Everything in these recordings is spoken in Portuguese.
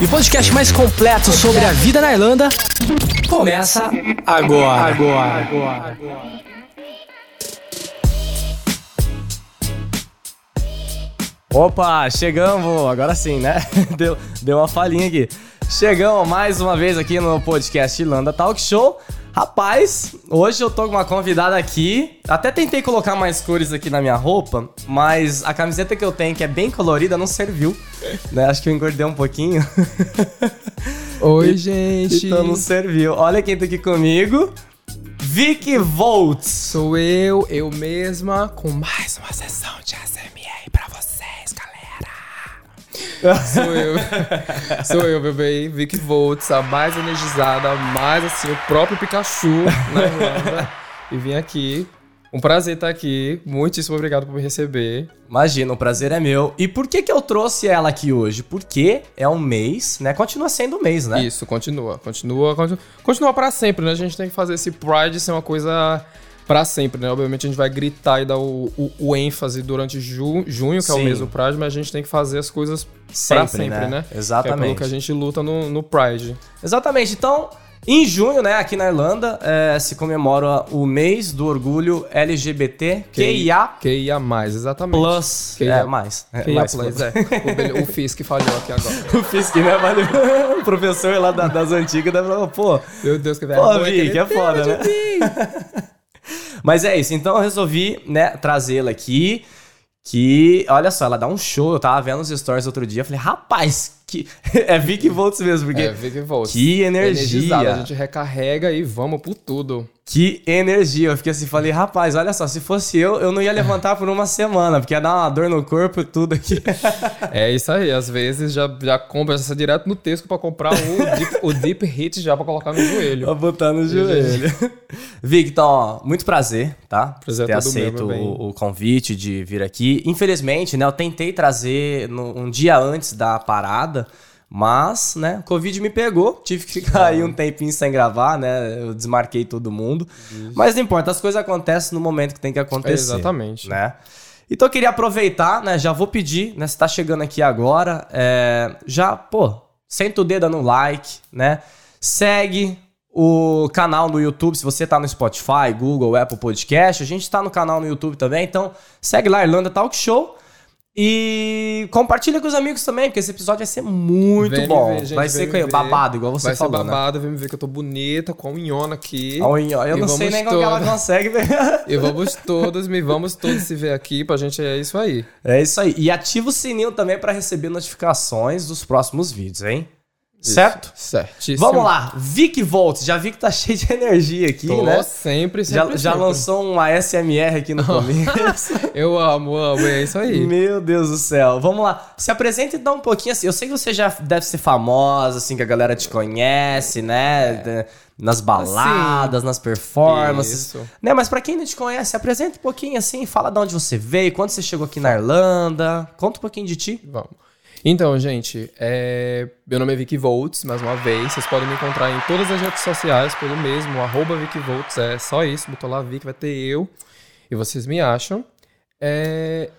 E o podcast mais completo sobre a vida na Irlanda começa agora. Agora. agora. Opa, chegamos, agora sim, né? Deu, deu uma falhinha aqui. Chegamos mais uma vez aqui no podcast Irlanda Talk Show. Rapaz, hoje eu tô com uma convidada aqui. Até tentei colocar mais cores aqui na minha roupa, mas a camiseta que eu tenho, que é bem colorida, não serviu. Né? Acho que eu engordei um pouquinho. Oi, gente. Então não serviu. Olha quem tá aqui comigo. Vicky Volts. Sou eu, eu mesma, com mais uma sessão de ASMR. Sou eu. Sou eu, bebê. Vicky Volts, a mais energizada, a mais assim, o próprio Pikachu na Irlanda. e vim aqui. Um prazer estar aqui. Muitíssimo obrigado por me receber. Imagina, o prazer é meu. E por que que eu trouxe ela aqui hoje? Porque é um mês, né? Continua sendo um mês, né? Isso, continua, continua, continua. Continua pra sempre, né? A gente tem que fazer esse Pride ser uma coisa pra sempre, né? Obviamente a gente vai gritar e dar o, o, o ênfase durante ju, junho, que é Sim. o mês do Pride, mas a gente tem que fazer as coisas pra Sempre, né? né? Exatamente. Que é pelo que a gente luta no, no Pride. Exatamente. Então, em junho, né, aqui na Irlanda, eh, se comemora o mês do orgulho LGBT QIA QIA+, exatamente. Plus. QIA. É, mais. É, QIA+, mais Plus, é. O, o Fisk falhou aqui agora. O Fisk, né, valeu. O professor lá da- das antigas deve falar, pô, Meu Deus, que pô, vergonha. Vic, ele é foda, né? Mas é isso, então eu resolvi, né, trazê-la aqui. Que, olha só, ela dá um show. Eu tava vendo os stories outro dia. Eu falei, rapaz, que. é Vicky Volts mesmo, porque. É, Vicky Volts. Que Energizada, energia. A gente recarrega e vamos por tudo. Que energia. Eu fiquei assim, falei, rapaz, olha só, se fosse eu, eu não ia levantar por uma semana, porque ia dar uma dor no corpo e tudo aqui. É isso aí, às vezes já, já compra essa direto no texto pra comprar o deep, o deep hit já pra colocar no joelho. Pra botar no joelho. Vic, então, ó, muito prazer, tá? Prazer ter é meu, aceito meu o, o convite de vir aqui. Infelizmente, né, eu tentei trazer no- um dia antes da parada, mas, né, Covid me pegou, tive que ficar aí um tempinho sem gravar, né? Eu desmarquei todo mundo. Mas não importa, as coisas acontecem no momento que tem que acontecer. Exatamente. Né? Então eu queria aproveitar, né? Já vou pedir, né? Se tá chegando aqui agora, é, já, pô, senta o dedo no like, né? Segue o canal no YouTube, se você tá no Spotify, Google, Apple Podcast, a gente tá no canal no YouTube também, então segue lá, Irlanda Talk Show. E compartilha com os amigos também, porque esse episódio vai ser muito Vem bom. ver, gente, vai ser ver. babado, igual você Vai falou, ser babado, vem me ver que eu tô bonita, com a unhona aqui. né? Olha, Eu E não sei nem como ela consegue ver. E vamos todos, me vamos todos se ver aqui, pra gente é isso aí. É isso aí. E ativa o sininho também para receber notificações dos próximos vídeos, hein? Certo? Certíssimo. Vamos lá. Vic Volts. Já vi que tá cheio de energia aqui, Tô né? sempre, Já, sempre, já sempre. lançou um ASMR aqui no começo. Eu amo, amo, é isso aí. Meu Deus do céu. Vamos lá. Se apresenta e dá um pouquinho assim. Eu sei que você já deve ser famosa, assim, que a galera te conhece, né? De- Nas baladas, nas performances. Isso. Né? Mas pra quem não te conhece, se apresenta um pouquinho assim, fala de onde você veio, quando você chegou aqui na Irlanda. Conta um pouquinho de ti. Vamos. Então, gente, é... meu nome é Vicky Volts, mais uma vez. Vocês podem me encontrar em todas as redes sociais pelo mesmo, arroba Vicky Volts. É só isso, botou lá Vicky, vai ter eu. E vocês me acham. É...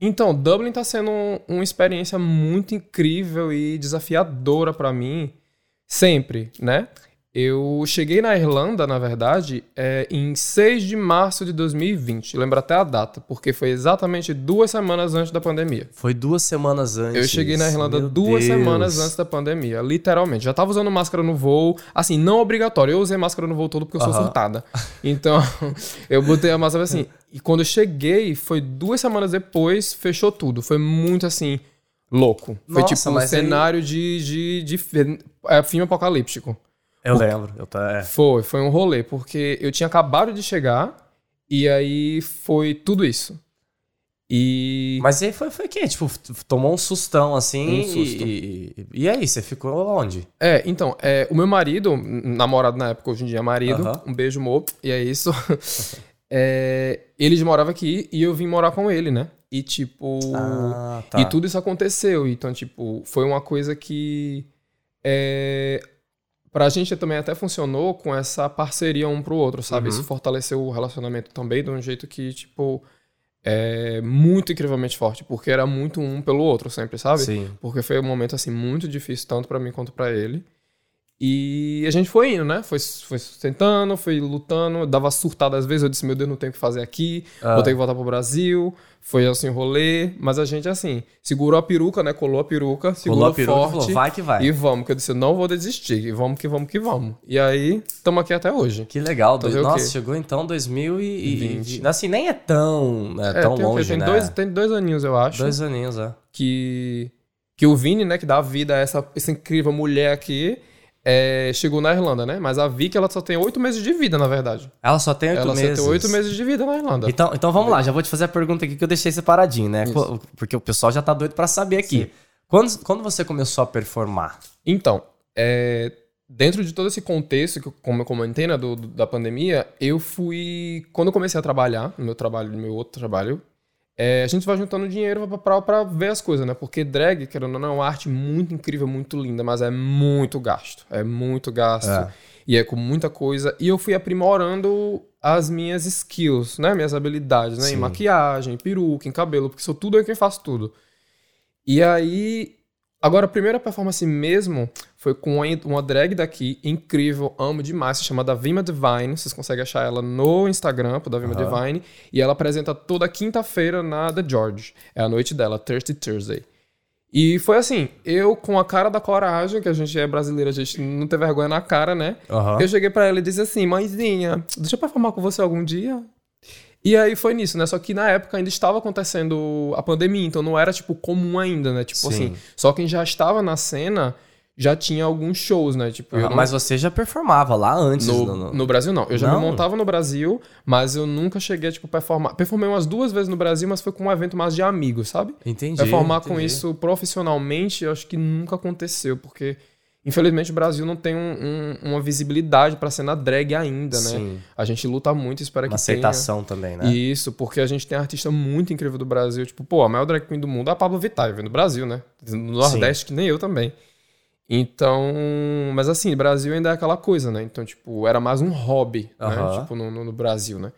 Então, Dublin tá sendo um- uma experiência muito incrível e desafiadora pra mim. Sempre, né? Eu cheguei na Irlanda, na verdade, é, em 6 de março de 2020. Lembro até a data, porque foi exatamente duas semanas antes da pandemia. Foi duas semanas antes. Eu cheguei na Irlanda Meu duas Deus. semanas antes da pandemia, literalmente. Já tava usando máscara no voo, assim, não obrigatório. Eu usei máscara no voo todo porque eu sou surtada. Então, eu botei a máscara assim. E quando eu cheguei, foi duas semanas depois, fechou tudo. Foi muito assim, louco. Foi Nossa, tipo um mas aí- cenário de, de, de, fi- é, filme apocalíptico. Eu lembro. Eu tá, é. Foi, foi um rolê, porque eu tinha acabado de chegar e aí foi tudo isso. E. Mas aí foi, foi o quê? Tipo, tomou um sustão assim. Um susto. E, e, e aí, você ficou onde? É, então, é, o meu marido, namorado na época, hoje em dia é marido, Aham. um beijo, Mo, e é isso. É, ele morava aqui e eu vim morar com ele, né? E tipo. Ah, tá. E tudo isso aconteceu. Então, tipo, foi uma coisa que. É, pra gente também até funcionou com essa parceria um pro outro, sabe? Uhum. Isso fortaleceu o relacionamento também de um jeito que, tipo. É muito incrivelmente forte, porque era muito um pelo outro sempre, sabe? Sim. Porque foi um momento, assim, muito difícil, tanto pra mim quanto pra ele. E a gente foi indo, né? Foi, foi sustentando, foi lutando, dava surtada às vezes, eu disse, meu Deus, não tenho o que fazer aqui, Ah. vou ter que voltar pro Brasil. Foi assim, rolê, mas a gente, assim, segurou a peruca, né? Colou a peruca, segurou Colou a peruca e forte. falou, vai que vai. E vamos, que eu disse, não vou desistir, e vamos que vamos que vamos. E aí, estamos aqui até hoje. Que legal. Fazer dois- o quê? Nossa, chegou então 2020. 20. Assim, nem é tão, é, É, tão tem, longe, tem né? dois, tem dois aninhos, eu acho. Dois aninhos, é. que, que o Vini, né, que dá vida a essa, essa incrível mulher aqui, é, chegou na Irlanda, né? Mas a Vicky, ela só tem oito meses de vida, na verdade. Ela só tem oito ela meses. só tem oito meses de vida na Irlanda. Então, então vamos lá, já vou te fazer a pergunta aqui que eu deixei separadinho, né? Co- Porque o pessoal já tá doido pra saber aqui. Quando, quando você começou a performar? Então, é, dentro de todo esse contexto, que como eu comentei, né, do, do- da pandemia, eu fui... Quando eu comecei a trabalhar, no meu trabalho, no meu outro trabalho, é, a gente vai juntando dinheiro pra ver as coisas, né? Porque drag, querendo ou não, é uma arte muito incrível, muito linda, mas é muito gasto. É muito gasto. É. E é com muita coisa. E eu fui aprimorando as minhas skills, né? Minhas habilidades, né? Sim. Em maquiagem, peruca, em cabelo, porque sou tudo eu quem faço tudo. E aí. Agora, a primeira performance mesmo foi com uma- drag daqui, incrível, amo demais, se chama Davima Divine. Vocês conseguem achar ela no Instagram, por Davima Divine. E ela apresenta toda quinta-feira na The George. É a noite dela, Thirsty Thursday. E foi assim, eu com a cara da coragem, que a gente é brasileira, a gente não tem vergonha na cara, né? Aham. Eu cheguei pra ela e disse assim, mãezinha, deixa eu performar com você algum dia? E aí foi nisso, né? Só que na época ainda estava acontecendo a pandemia, então não era, tipo, comum ainda, né? Tipo Sim. assim, só quem já estava na cena já tinha alguns shows, né? Tipo, eu não- Mas você já performava lá antes? no, no- no- no Brasil, não. Eu já Não? me montava no Brasil, mas eu nunca cheguei a, tipo, performar. Performei umas duas vezes no Brasil, mas foi com um evento mais de amigos, sabe? Entendi. Performar com entendi. isso profissionalmente, eu acho que nunca aconteceu, porque infelizmente o Brasil não tem um- um- uma visibilidade pra cena drag ainda, né? Sim. A gente luta muito, espera Uma que tenha. aceitação também, né? Isso, porque a gente tem artista muito incrível do Brasil. Tipo, pô, a maior drag queen do mundo é a Pablo Vittar, vem do Brasil, né? No Nordeste, que nem eu também. Então, mas assim, Brasil ainda é aquela coisa, né? Então, tipo, era mais um hobby, Aham. né? Tipo, no, no- no Brasil, né?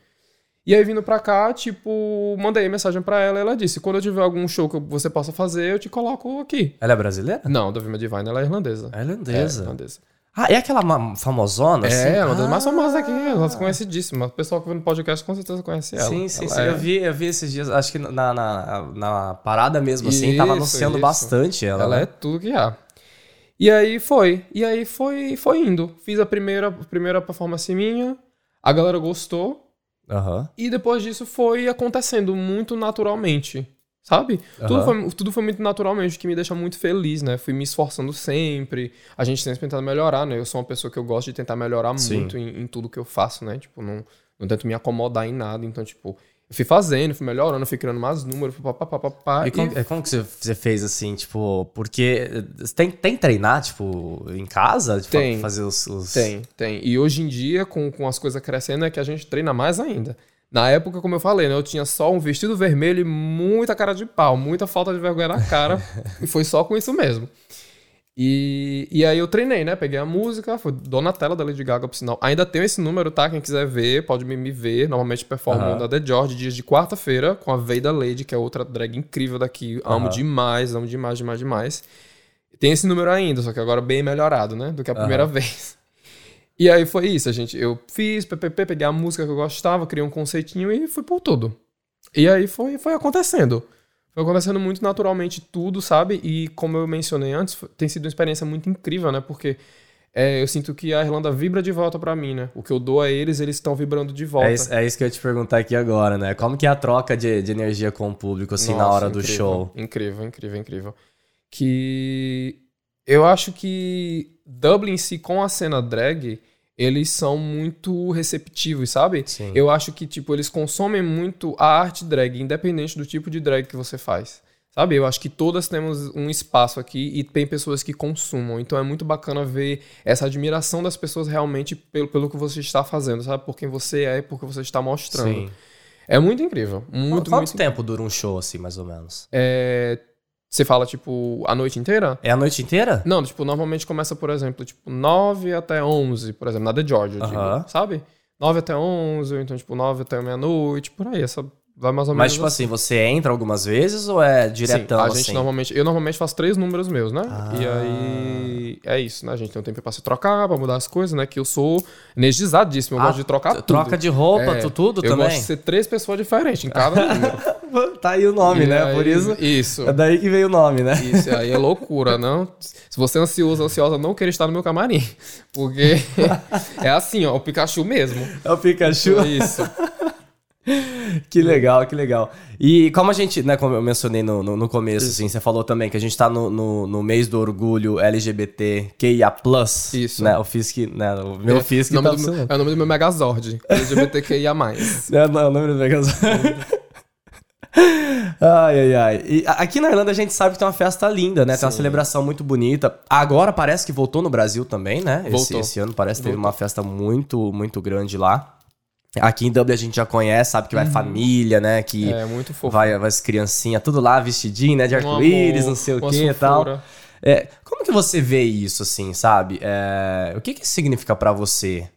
E aí, vindo pra cá, tipo, mandei mensagem pra ela e ela disse: quando eu tiver algum show que você possa fazer, eu te coloco aqui. Ela é brasileira? Não, da Vima Divine, ela é irlandesa. É irlandesa. É, irlandesa. Ah, é aquela famosona? assim? É, uma das mais Ah. famosas aqui, ela é conhecidíssima. O pessoal que vê no podcast com certeza conhece ela. Sim, sim, Ela sim. é- Eu, vi, eu vi esses dias, acho que na, na, na parada mesmo, assim, tava Isso, anunciando isso. bastante ela. Ela né? é tudo que há. E aí foi. E aí foi, foi indo. Fiz a primeira, a primeira performance minha, a galera gostou, Aham. e depois disso foi acontecendo muito naturalmente. Sabe? Tudo, Aham. foi, tudo foi muito naturalmente, o que me deixa muito feliz, né? Fui me esforçando sempre. A gente sempre tentando melhorar, né? Eu sou uma pessoa que eu gosto de tentar melhorar Sim. muito em, em tudo que eu faço, né? Tipo, não, não tento me acomodar em nada. Então, tipo, eu fui fazendo, fui melhorando, fui criando mais números, papapá. E como, é, como que você, você fez assim, tipo, porque eh, tem, tem treinar, tipo, em casa? Tipo, Tem. Fazer os. os- Tem, tem. E hoje em dia, com, com as coisas crescendo, é que a gente treina mais ainda. Na época, como eu falei, né, eu tinha só um vestido vermelho e muita cara de pau, muita falta de vergonha na cara. e foi só com isso mesmo. E, e aí eu treinei, né? Peguei a música, foi Donatella da Lady Gaga, por sinal. Ainda tenho esse número, tá? Quem quiser ver, pode me, me ver. Normalmente performo Aham. na The George, dias de quarta-feira, com a Veida Lady, que é outra drag incrível daqui. Amo Aham. demais, amo demais, demais, demais. Tem esse número ainda, só que agora bem melhorado, né? Do que a primeira vez. E aí foi isso, gente. Eu fiz PPP, peguei a música que eu gostava, criei um conceitinho e fui por tudo. E aí foi, foi acontecendo. Foi acontecendo muito naturalmente tudo, sabe? E como eu mencionei antes, tem sido uma experiência muito incrível, né? Porque é, eu sinto que a Irlanda vibra de volta pra mim, né? O que eu dou a eles, eles estão vibrando de volta. É isso, é isso que eu ia te perguntar aqui agora, né? Como que é a troca de, de energia com o público, assim, na Nossa, hora do incrível, show? Incrível, incrível, incrível. Que eu acho que Dublin em si, com a cena drag, eles são muito receptivos, sabe? Sim. Eu acho que, tipo, eles consomem muito a arte drag, independente do tipo de drag que você faz. Sabe? Eu acho que todas temos um espaço aqui e tem pessoas que consumam. Então é muito bacana ver essa admiração das pessoas realmente pelo, pelo que você está fazendo, sabe? Por quem você é e por que você está mostrando. Sim. É muito incrível. Muito, Quanto muito tempo dura um show, assim, mais ou menos? É, Você fala, tipo, a noite inteira? É a noite inteira? Não, tipo, normalmente começa, por exemplo, tipo, 9 até 11, por exemplo, na The George, eu digo, Aham. sabe? 9 até 11, ou então, tipo, 9 até meia-noite, por aí, essa vai mais ou menos Mas, tipo assim, você entra algumas vezes ou é diretão, Sim, a gente assim? normalmente, eu normalmente faço três números meus, né? Ah. E aí é isso, né? A gente tem um tempo pra se trocar, pra mudar as coisas, né? Que eu sou energizadíssimo, eu Ah, gosto de trocar tudo. Troca de roupa, É, tu- tudo eu também? gosto de ser três pessoas diferentes em cada número. tá aí o nome, E né? aí- Por isso. Isso. É daí que veio o nome, né? Isso aí é loucura, não? Se você é ansioso, ansiosa, não queira estar no meu camarim. Porque é assim, ó, o Pikachu mesmo. É o Pikachu. Isso. Que legal, que legal. E como a gente, né, como eu mencionei no, no, no começo, assim, você falou também que a gente tá no, no, no mês do orgulho LGBTQIA+. Isso. Né, o FISC, né, o meu FISC é, o tá nome do, meu- é o nome do meu Megazord. LGBTQIA+. É, não, é o nome do Megazord. ai, ai, ai. E aqui na Irlanda a gente sabe que tem uma festa linda, né? Tem uma Sim. celebração muito bonita. Agora parece que voltou no Brasil também, né? Esse, Voltou. esse ano parece que teve uma festa muito, muito grande lá. Aqui em Dublin a gente já conhece, sabe que vai família, né? Que Uhum. É, muito fofo. vai, vai as criancinhas, tudo lá vestidinho, né? De arco-íris, não sei o que e tal. É, como que você vê isso, assim, sabe? É, o que que isso significa pra você?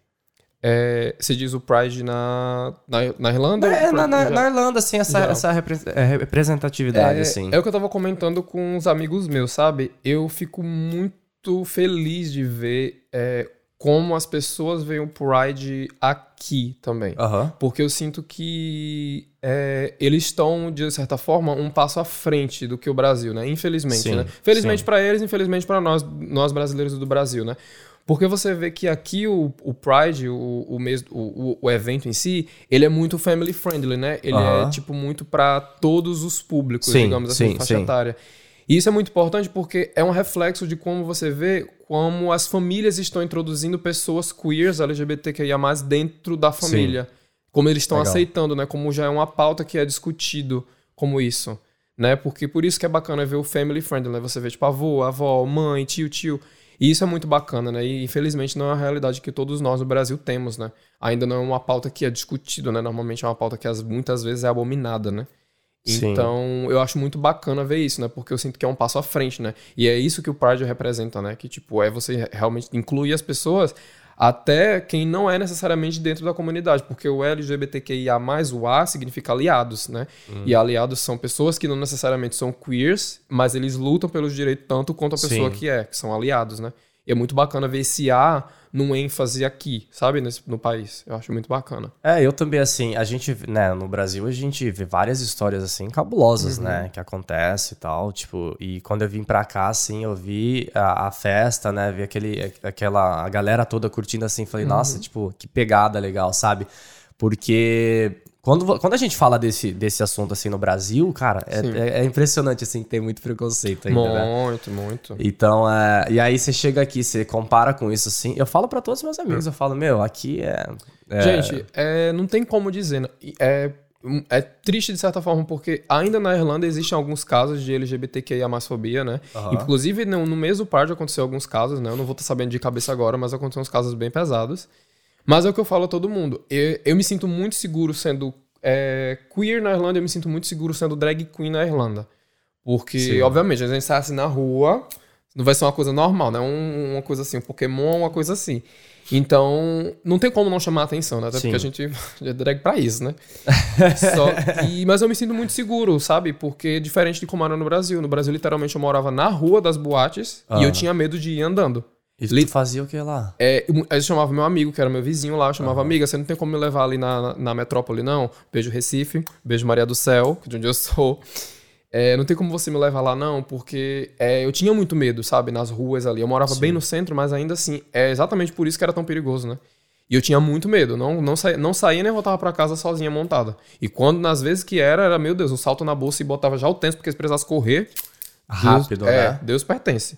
É, você diz o Pride na, na, na Irlanda? É, na, na, na Irlanda, assim, essa, essa repre- é, representatividade, é, assim. é o que eu tava comentando com uns amigos meus, sabe? Eu fico muito feliz de ver é, como as pessoas veem o Pride aqui também. Porque eu sinto que é, eles estão, de certa forma, um passo à frente do que o Brasil, né? Infelizmente, Sim, né? Felizmente para eles, infelizmente para nós, nós brasileiros do Brasil, né? Porque você vê que aqui o, o Pride, o, o, mês, o, o, evento em si, ele é muito family friendly, né? Ele é, tipo, muito para todos os públicos, Sim, digamos assim, sim, faixa sim. E isso é muito importante porque é um reflexo de como você vê como as famílias estão introduzindo pessoas queers, LGBTQIA+, dentro da família. Como eles estão Legal. aceitando, né? Como já é uma pauta que é discutido como isso, né? Porque por isso que é bacana ver o family friendly, né? Você vê, tipo, avô, avó, mãe, tio, tio. E isso é muito bacana, né? E infelizmente não é uma realidade que todos nós no Brasil temos, né? Ainda não é uma pauta que é discutido, né? Normalmente é uma pauta que as- muitas vezes é abominada, né? Sim. Então, eu acho muito bacana ver isso, né? Porque eu sinto que é um passo à frente, né? E é isso que o Pride representa, né? Que, tipo, é você realmente incluir as pessoas até quem não é necessariamente dentro da comunidade, porque o LGBTQIA+, o A significa aliados, né? E aliados são pessoas que não necessariamente são queers, mas eles lutam pelos direitos tanto quanto a pessoa Sim. que é, que são aliados, né? E é muito bacana ver esse A num ênfase aqui, sabe? Nesse, no país. Eu acho muito bacana. É, eu também, assim, a gente, né, no Brasil a gente vê várias histórias, assim, cabulosas, Uhum. né, que acontece e tal, tipo, e quando eu vim pra cá, assim, eu vi a, a festa, né, vi aquele, aquela, a galera toda curtindo, assim, falei, Uhum. nossa, tipo, que pegada legal, sabe? Porque quando, quando a gente fala desse, desse assunto, assim, no Brasil, cara, é, é, é impressionante, assim, tem muito preconceito ainda, né? Muito, muito. Então, é, e aí você chega aqui, você compara com isso assim. Eu falo pra todos os meus amigos, eu falo, meu, aqui é. é- Gente, é, não tem como dizer. né? É, é triste de certa forma, porque ainda na Irlanda existem alguns casos de LGBTQIA fobia, né? Aham. Inclusive, no, no mesmo par aconteceu alguns casos, né? Eu não vou estar sabendo de cabeça agora, mas aconteceram uns casos bem pesados. Mas é o que eu falo a todo mundo. Eu, eu me sinto muito seguro sendo é, queer na Irlanda, eu me sinto muito seguro sendo drag queen na Irlanda. Porque, Sim. obviamente, a gente sai assim na rua, não vai ser uma coisa normal, né? Um- uma coisa assim, um Pokémon, uma coisa assim. Então, não tem como não chamar atenção, né? Até Sim. porque a gente é drag pra isso, né? Só- e- mas eu me sinto muito seguro, sabe? Porque diferente de como era no Brasil. No Brasil, literalmente, eu morava na rua das boates Ah. e eu tinha medo de ir andando. E tu Li- fazia o que lá? É, eu- aí eu chamava meu amigo, que era meu vizinho lá, eu chamava, amiga, você não tem como me levar ali na, na, na metrópole, não? Beijo Recife, beijo Maria do Céu, é de onde eu sou. É, não tem como você me levar lá, não, porque é, eu tinha muito medo, sabe, nas ruas ali. Eu morava bem no centro, mas ainda assim, é exatamente por isso que era tão perigoso, né? E eu tinha muito medo, não, não, saía, não saía nem voltava pra casa sozinha montada. E quando, nas vezes que era, era, meu Deus, um salto na bolsa e botava já o tenso, porque se precisasse correr, Rápido, Deus, né? É, Deus pertence.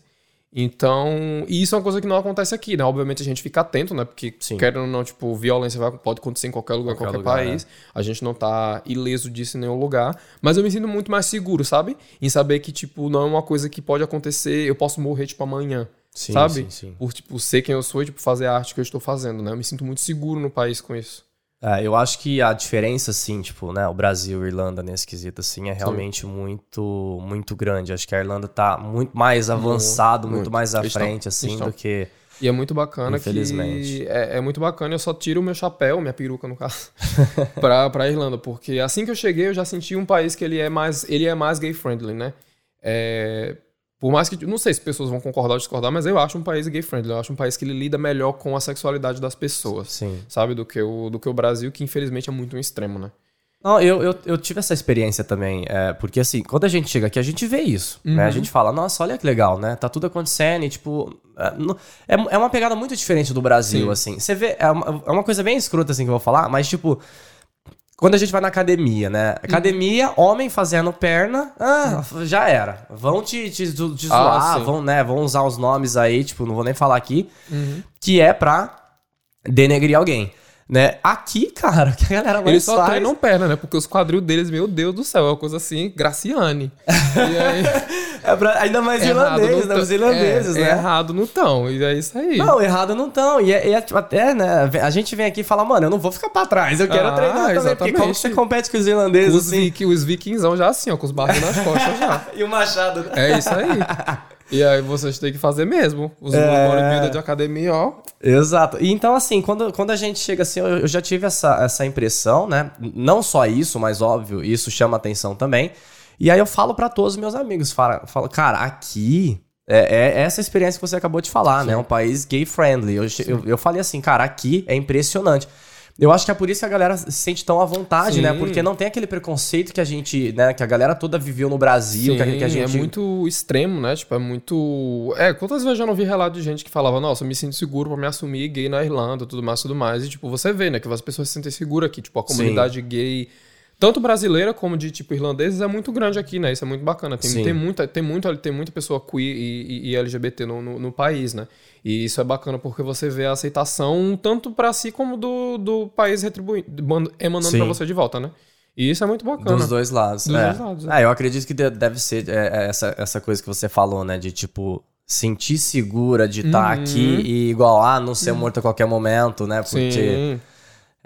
Então, e isso é uma coisa que não acontece aqui, né? Obviamente a gente fica atento, né? Porque, Sim. querendo ou não, tipo, violência vai- pode acontecer em qualquer lugar, em Qualquer qualquer, lugar, país. A gente não tá ileso disso em nenhum lugar. Mas eu me sinto muito mais seguro, sabe? Em saber que, tipo, não é uma coisa que pode acontecer, eu posso morrer, tipo, amanhã. Sim, sabe? sim, sim. Por, tipo, ser quem eu sou e, tipo, fazer a arte que eu estou fazendo, né? Eu me sinto muito seguro no país com isso. É, eu acho que a diferença, assim, tipo, né, o Brasil e a Irlanda nesse quesito, assim, é realmente muito, muito grande. Acho que a Irlanda tá muito mais avançado, muito, muito. mais à Eles frente, assim, eles tão. do que... E é muito bacana Infelizmente. que. É, é muito bacana, eu só tiro o meu chapéu, minha peruca no caso, pra, pra Irlanda. Porque assim que eu cheguei, eu já senti um país que ele é mais, ele é mais gay friendly, né? É, por mais que. Não sei se pessoas vão concordar ou discordar, mas eu acho um país gay friendly. Eu acho um país que ele lida melhor com a sexualidade das pessoas. Sim. Sabe? Do que, o, do que o Brasil, que infelizmente é muito um extremo, né? Não, eu, eu, eu tive essa experiência também, é, porque assim, quando a gente chega aqui, a gente vê isso, né? A gente fala, nossa, olha que legal, né? Tá tudo acontecendo e, tipo, é, é, é uma pegada muito diferente do Brasil, Sim. assim. Você vê, é uma, é uma coisa bem escrota, assim, que eu vou falar, mas, tipo, quando a gente vai na academia, né? Academia, homem fazendo perna, ah, já era. Vão te, te, te Ah, zoar, sim. vão, né? Vão usar os nomes aí, tipo, não vou nem falar aqui, que é pra denegrir alguém. Né? Aqui, cara, que a galera mais Eles só faz... treinam perna, né? Porque os quadril deles, meu Deus do céu, é uma coisa assim, Graciane. E aí, É pra- ainda mais irlandês, não né? tão- Os irlandeses, é, né? Errado não tão, e é isso aí. Não, errado não estão. E, é, e é, tipo, até, né? A gente vem aqui e fala, mano, eu não vou ficar pra trás, eu quero Ah, treinar também. Porque exatamente. como que você compete com os irlandeses Os, assim? vik, os vikingzão já assim, ó, com os barcos nas costas já. E o machado, né? É isso aí. E aí vocês têm que fazer mesmo. Os É. bodybuilder de academia, ó. Exato. E então, assim, quando, quando a gente chega assim, eu, eu já tive essa, essa impressão, né? Não só isso, mas óbvio, isso chama atenção também. E aí eu falo pra todos os meus amigos, falo, falo cara, aqui é, é essa experiência que você acabou de falar, né? É um país gay friendly. Eu, eu, eu falei assim, cara, aqui é impressionante. Eu acho que é por isso que a galera se sente tão à vontade, Sim. né? Porque não tem aquele preconceito que a gente, né? Que a galera toda viveu no Brasil, que, a- que a Sim, gente... é muito extremo, né? Tipo, é muito. É, quantas vezes eu já não vi relato de gente que falava, nossa, eu me sinto seguro pra me assumir gay na Irlanda, tudo mais, tudo mais. E, tipo, você vê, né? Que as pessoas se sentem seguras aqui. Tipo, a comunidade gay, tanto brasileira como de, tipo, irlandeses, é muito grande aqui, né? Isso é muito bacana. Tem, Sim. tem, muita, tem, muito, tem muita pessoa queer e, e- e LGBT no, no, no país, né? E isso é bacana porque você vê a aceitação tanto pra si como do, do país retribuindo, emanando pra você de volta, né? E isso é muito bacana. Dos dois lados. Dos é. dois lados, é. Ah, eu acredito que de- deve ser é, é, essa, essa coisa que você falou, né? De tipo, sentir segura de estar Uhum. aqui e igual, ah, não ser morto a qualquer momento, né? Porque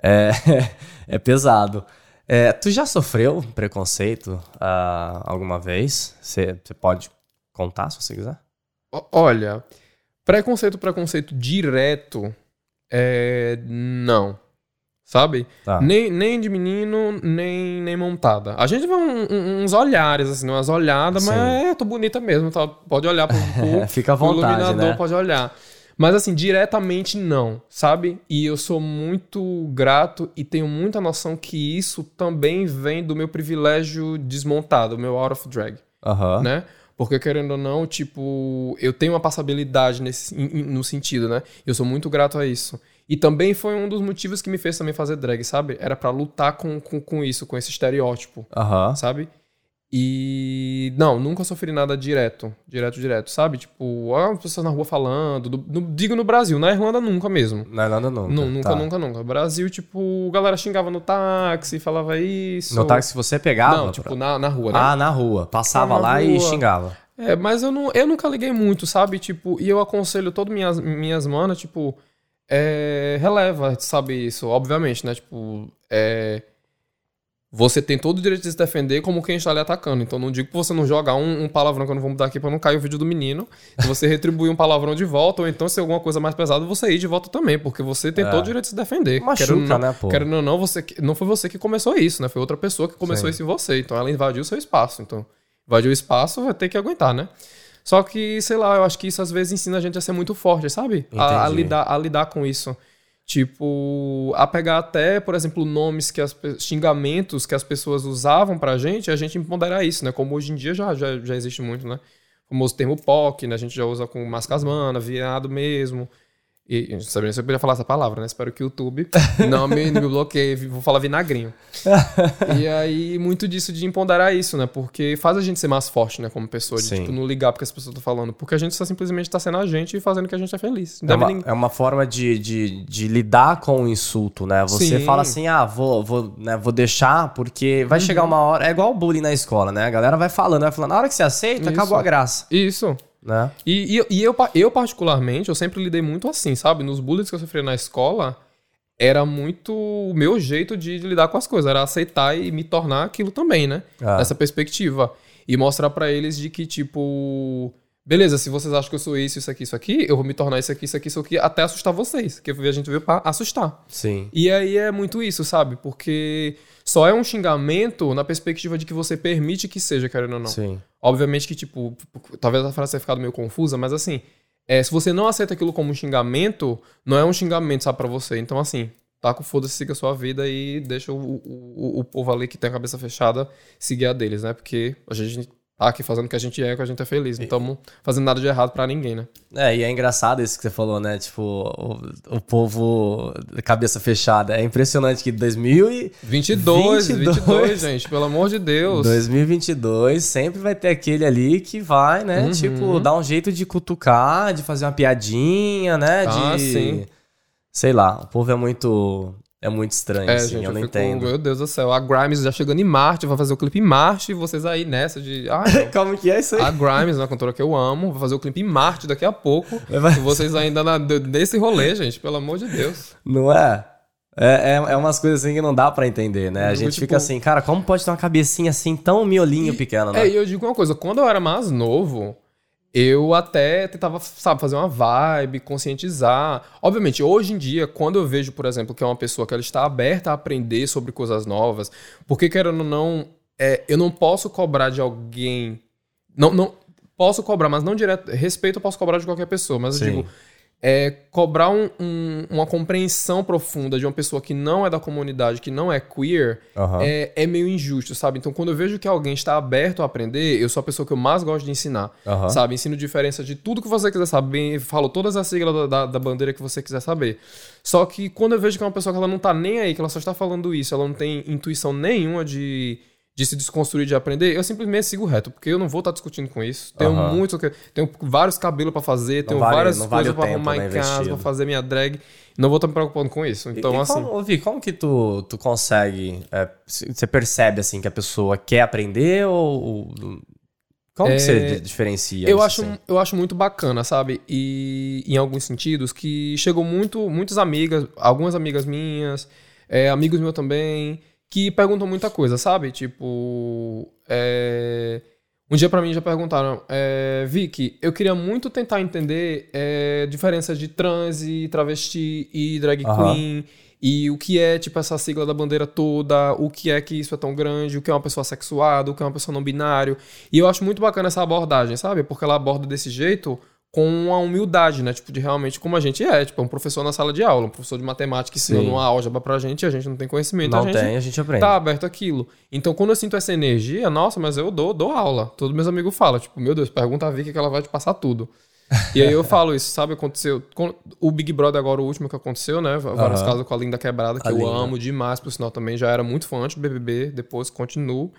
é, é pesado. É, tu já sofreu preconceito ah, alguma vez? Você pode contar se você quiser? Olha, preconceito, preconceito direto, é, não. Sabe? Tá. Nem, nem de menino, nem, nem montada. A gente vê um- um- uns olhares, assim, umas olhadas, Sim. mas é, tô bonita mesmo, tá? Pode olhar pro, pro, Fica à vontade, iluminador, né? pode olhar. Mas assim, diretamente não, sabe? E eu sou muito grato e tenho muita noção que isso também vem do meu privilégio desmontado, meu out of drag Aham. né? Porque querendo ou não, tipo, eu tenho uma passabilidade nesse, no sentido, né? Eu sou muito grato a isso. E também foi um dos motivos que me fez também fazer drag, sabe? Era pra lutar com, com, com isso, com esse estereótipo, Aham. sabe? E não, nunca sofri nada direto, direto, direto, sabe? Tipo, ah, as pessoas na rua falando, do- digo no Brasil, na Irlanda nunca mesmo. Não é nada nunca. Nu- nunca, tá. nunca, nunca. Brasil, tipo, galera xingava no táxi, falava isso. No táxi você pegava? Não, pra- tipo, na, na rua, né? Ah, na rua. Passava Na lá e rua. xingava. É, mas eu, não, eu nunca liguei muito, sabe? Tipo, e eu aconselho todas minhas, minhas manas, tipo, é, releva, sabe isso, obviamente, né? Tipo, é, você tem todo o direito de se defender como quem está lhe atacando. Então não digo pra você não jogar um, um palavrão que eu não vou mudar aqui pra não cair o vídeo do menino. Você retribuir um palavrão de volta, ou então se alguma coisa mais pesada, você ir de volta também, porque você tem É. todo o direito de se defender. Machuca, Querendo não- né, pô? Querendo ou não, você, que- não foi você que começou isso, né? Foi outra pessoa que começou Sim. isso em você. Então ela invadiu o seu espaço. Então, invadiu o espaço, vai ter que aguentar, né? Só que, sei lá, eu acho que isso às vezes ensina a gente a ser muito forte, sabe? A, a lidar, a lidar com isso. Tipo, a pegar até, por exemplo, nomes que as xingamentos que as pessoas usavam pra gente, a gente ponderar isso, né? Como hoje em dia já, já, já existe muito, né? O famoso termo POC, né? A gente já usa com mascasmana, viado mesmo. E eu não sabia nem se eu podia falar essa palavra, né? Espero que o YouTube não me, não me bloqueie. Vou falar vinagrinho. e aí, muito disso de empoderar isso, né? Porque faz a gente ser mais forte, né? Como pessoa. De tipo, não ligar porque as pessoas estão falando. Porque a gente só simplesmente tá sendo a gente e fazendo que a gente é feliz. Não É uma, nem- é uma forma de, de, de lidar com o insulto, né? Você Sim. fala assim, ah, vou, vou, né, vou deixar, porque vai chegar uma hora. É igual o bullying na escola, né? A galera vai falando, vai falando. Na hora que você aceita, Isso. acabou a graça, Isso. Né? E, e, e eu, eu, particularmente, eu sempre lidei muito assim, sabe? Nos bullies que eu sofri na escola, era muito o meu jeito de, de lidar com as coisas. Era aceitar e me tornar aquilo também, né? Ah. Dessa perspectiva. E mostrar pra eles de que, tipo... Beleza, se vocês acham que eu sou isso, isso aqui, isso aqui, eu vou me tornar isso aqui, isso aqui, isso aqui, até assustar vocês. Que a gente veio pra assustar. Sim. E aí é muito isso, sabe? Porque só é um xingamento na perspectiva de que você permite que seja, querendo ou não. Sim. Obviamente que, tipo, talvez a frase tenha ficado meio confusa, mas assim, é, se você não aceita aquilo como um xingamento, não é um xingamento, sabe, pra você. Então, assim, tá com foda-se, siga a sua vida e deixa o, o, o- o povo ali que tem a cabeça fechada seguir a deles, né? Porque a gente tá aqui fazendo o que a gente é, o que a gente é feliz. Não estamos fazendo nada de errado pra ninguém, né? É, e é engraçado isso que você falou, né? Tipo, o, o povo cabeça fechada. É impressionante que 2000 e 22, 22, 22, gente, pelo amor de Deus. 2022 sempre vai ter aquele ali que vai, né? Uhum. Tipo, dar um jeito de cutucar, de fazer uma piadinha, né? Ah, de. sim. Sei lá, o povo é muito. É muito estranho, É, assim, gente, eu eu, não fico, entendo. meu Deus do céu, a Grimes já chegando em Marte, vai fazer o clipe em Marte, e vocês aí nessa de... Ai, Como que é isso aí? A Grimes, uma cantora que eu amo, vai fazer o clipe em Marte daqui a pouco. E vocês ainda na, nesse rolê, gente, pelo amor de Deus. Não é? É, é, é umas coisas assim que não dá pra entender, né? A gente tipo- fica assim, cara, como pode ter uma cabecinha assim tão miolinho pequeno, né? É, e eu digo uma coisa, quando eu era mais novo, eu até tentava, sabe, fazer uma vibe, conscientizar. Obviamente, hoje em dia, quando eu vejo, por exemplo, que é uma pessoa que ela está aberta a aprender sobre coisas novas, porque querendo ou não, é, eu não posso cobrar de alguém. Não, não posso cobrar, mas não direto. Respeito eu posso cobrar de qualquer pessoa, mas Sim. eu digo. É, cobrar um- um- uma compreensão profunda de uma pessoa que não é da comunidade, que não é queer, Aham. é, é meio injusto, sabe? Então, quando eu vejo que alguém está aberto a aprender, eu sou a pessoa que eu mais gosto de ensinar, Aham. sabe? Ensino diferença de tudo que você quiser saber, falo todas as siglas da, da- da bandeira que você quiser saber. Só que quando eu vejo que é uma pessoa que ela não tá nem aí, que ela só está falando isso, ela não tem intuição nenhuma de, de se desconstruir, de aprender, eu simplesmente sigo reto, porque eu não vou estar discutindo com isso. Tenho Aham. muito, tenho vários cabelos pra fazer, tenho vale- várias não vale coisas pra tempo, arrumar né, em casa, pra fazer minha drag. Não vou estar me preocupando com isso. Então, e, e assim. como, Vi, como que tu, tu consegue. é, você percebe assim que a pessoa quer aprender ou. Como que você di- diferencia Eu isso, acho, assim? eu acho muito bacana, sabe? E em alguns sentidos que chegou muito, muitas amigas, algumas amigas minhas, é, amigos meus também, que perguntam muita coisa, sabe? Tipo, é, um dia pra mim já perguntaram, é, Vicky, eu queria muito tentar entender é, diferença de trans e travesti e drag queen. E o que é, tipo, essa sigla da bandeira toda, o que é que isso é tão grande, o que é uma pessoa sexuada, o que é uma pessoa não binário. E eu acho muito bacana essa abordagem, sabe? Porque ela aborda desse jeito com a humildade, né? Tipo, de realmente como a gente é. Tipo, é um professor na sala de aula, um professor de matemática ensinando uma álgebra pra gente e a gente não tem conhecimento. Não a gente tem, a gente aprende. tá aberto aquilo. Então, quando eu sinto essa energia, nossa, mas eu dou, dou aula. Todos meus amigos falam, tipo, meu Deus, pergunta a Vicky que ela vai te passar tudo. E aí eu falo isso, sabe? Aconteceu. O Big Brother agora, o último que aconteceu, né? Vários Aham. casos com a Linda Quebrada, que A eu Linda. amo demais, por sinal também. Já era muito fã antes do BBB, depois continuo.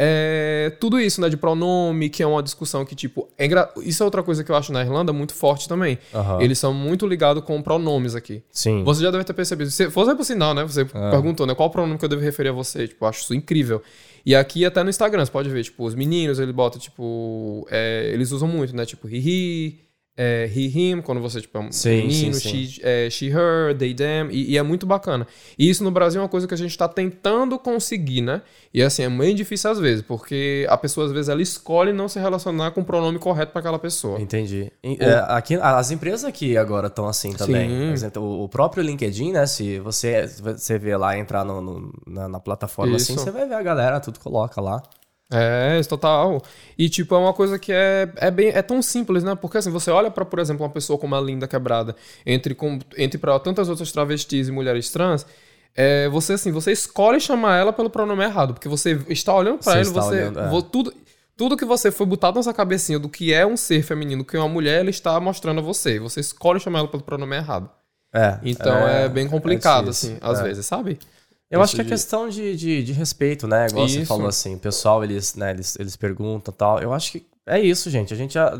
É, tudo isso, né? De pronome, que é uma discussão que, tipo. É engra... Isso é outra coisa que eu acho na Irlanda muito forte também. Aham. Eles são muito ligados com pronomes aqui. Sim. Você já deve ter percebido. Se fosse por sinal, né? Você Ah. perguntou, né? Qual pronome que eu devo referir a você? Tipo, eu acho isso incrível. E aqui até no Instagram, você pode ver, tipo, os meninos, ele bota, tipo. é, eles usam muito, né? Tipo, he, he, é, he, him, quando você, tipo, é um Sim, menino, sim, sim. She, é, she, her, they, them. E, e é muito bacana. E isso no Brasil é uma coisa que a gente tá tentando conseguir, né? E assim, é meio difícil às vezes, porque a pessoa, às vezes, ela escolhe não se relacionar com o pronome correto para aquela pessoa. Entendi. E, é, aqui, as empresas aqui agora estão assim também. Exemplo, o- próprio LinkedIn, né? Se você, você vê lá, entrar no, no- na, na plataforma assim, Isso. você vai ver a galera, tudo coloca lá. É, total. E, tipo, é uma coisa que é, é, bem, é tão simples, né? Porque, assim, você olha pra, por exemplo, uma pessoa como a Linda Quebrada, entre, com, entre pra tantas outras travestis e mulheres trans, é, você, assim, você escolhe chamar ela pelo pronome errado, porque você está olhando ele, está você... olhando, é. tudo, tudo que você foi botado na sua cabecinha do que é um ser feminino, que é uma mulher, ela está mostrando a você. Você escolhe chamar ela pelo pronome errado. É. Então é, bem complicado, difícil. assim, às É. vezes, sabe? Eu acho que é de- questão de, de, de respeito, né? Igual você Isso. falou assim, o pessoal, eles, né, eles, eles perguntam e tal. Eu acho que é isso, gente. A gente já.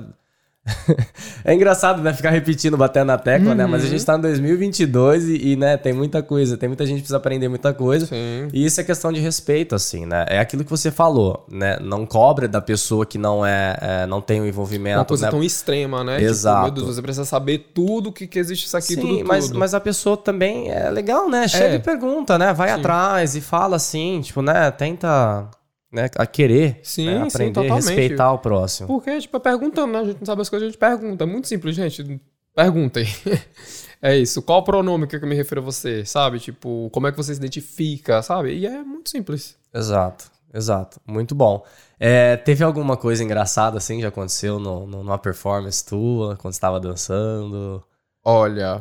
é engraçado, né? Ficar repetindo, batendo na tecla, né? Mas a gente tá em 2022 e, e, né, tem muita coisa. Tem muita gente que precisa aprender muita coisa. Sim. E isso é questão de respeito, assim, né? É aquilo que você falou, né? Não cobra da pessoa que não é, é, não tem o envolvimento, Uma coisa né? tão extrema, né? Exato. Tipo, meu Deus, você precisa saber tudo que, que existe isso aqui, Sim, tudo, mas, tudo. mas a pessoa também é legal, né? Chega É. e pergunta, né? Vai Sim. atrás e fala assim, tipo, né? Tenta né, a querer Sim, né? sim, aprender, totalmente. respeitar o próximo. Porque, tipo, é perguntando, né? A gente não sabe as coisas, a gente pergunta. É muito simples, gente. Perguntem. é isso. Qual o pronome que eu me refiro a você, sabe? Tipo, como é que você se identifica, sabe? E é muito simples. Exato, exato. Muito bom. É, teve alguma coisa engraçada assim que já aconteceu no, no- numa performance tua, quando você estava dançando? Olha.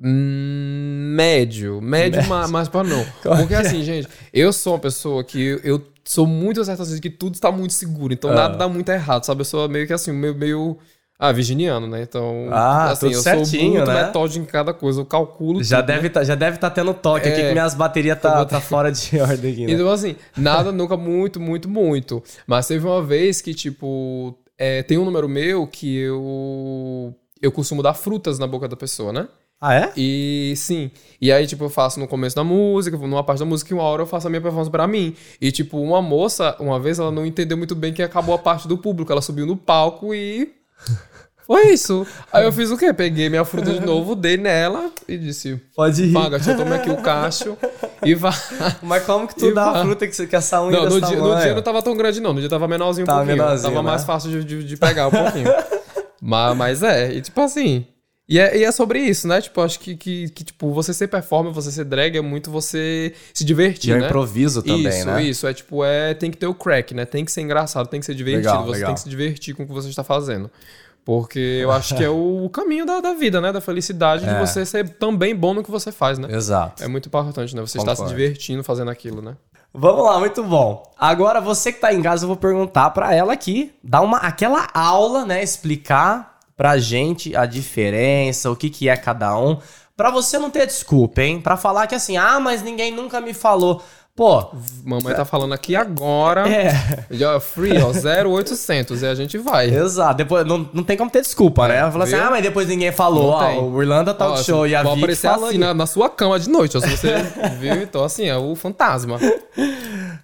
Médio. Médio, ma- mas pra não. Porque que é? assim, gente, eu sou uma pessoa que eu, sou muito certa de que tudo está muito seguro. Então Ah. nada dá muito errado, sabe? Eu sou meio que assim, meio. meio ah, virginiano, né? Então, Ah, assim, tudo eu certinho, sou muito né? metódico em cada coisa. Eu calculo Já tudo, né? deve, tá, já deve tá tendo toque aqui É. que minhas baterias tá, tá fora de ordem aqui, né? Então, assim, nada nunca muito, muito, muito. Mas teve uma vez que, tipo, é, tem um número meu que eu. Eu costumo dar frutas na boca da pessoa, né? Ah, é? E sim. E aí, tipo, eu faço no começo da música, numa parte da música, e uma hora eu faço a minha performance pra mim. E, tipo, uma moça, uma vez, ela não entendeu muito bem que acabou a parte do público. Ela subiu no palco e. Foi isso. Aí eu fiz o quê? Peguei minha fruta de novo, dei nela e disse: Pode ir. Paga, deixa eu tomar aqui o cacho e vá. Mas como que tu dá a fruta que, que essa unha Não, no dia, no dia não tava tão grande, não. No dia tava menorzinho um Tava pouquinho. menorzinho, tava né? mais fácil de, de, de pegar um pouquinho. mas, mas é, e tipo assim. E é, e é sobre isso, né? Tipo, acho que, que, que, tipo, você ser performer, você ser drag é muito você se divertir, E né? improviso também, isso, né? Isso, é tipo, é, tem que ter o crack, né? Tem que ser engraçado, tem que ser divertido. Legal, você legal. tem que se divertir com o que você está fazendo. Porque eu acho que é o caminho da, da vida, né? Da felicidade É. de você ser também bom no que você faz, né? Exato. É muito importante, né? Você estar se divertindo fazendo aquilo, né? Vamos lá, muito bom. Agora, você que tá em casa, eu vou perguntar pra ela aqui, dar uma, aquela aula, né? Explicar pra gente a diferença, o que que é cada um. Pra você não ter desculpa, hein? Pra falar que assim, ah, mas ninguém nunca me falou. Pô, Mamãe tá falando aqui agora. é. Já free, ó, 0800 e a gente vai. Exato. Depois, não, não tem como ter desculpa, né? Ela fala assim, ah, mas depois ninguém falou. Não Ó, tem. o Irlanda Talk Ó, Show e a vou aparecer assim na, na sua cama de noite, ó, se você viu. Então, assim, é o fantasma.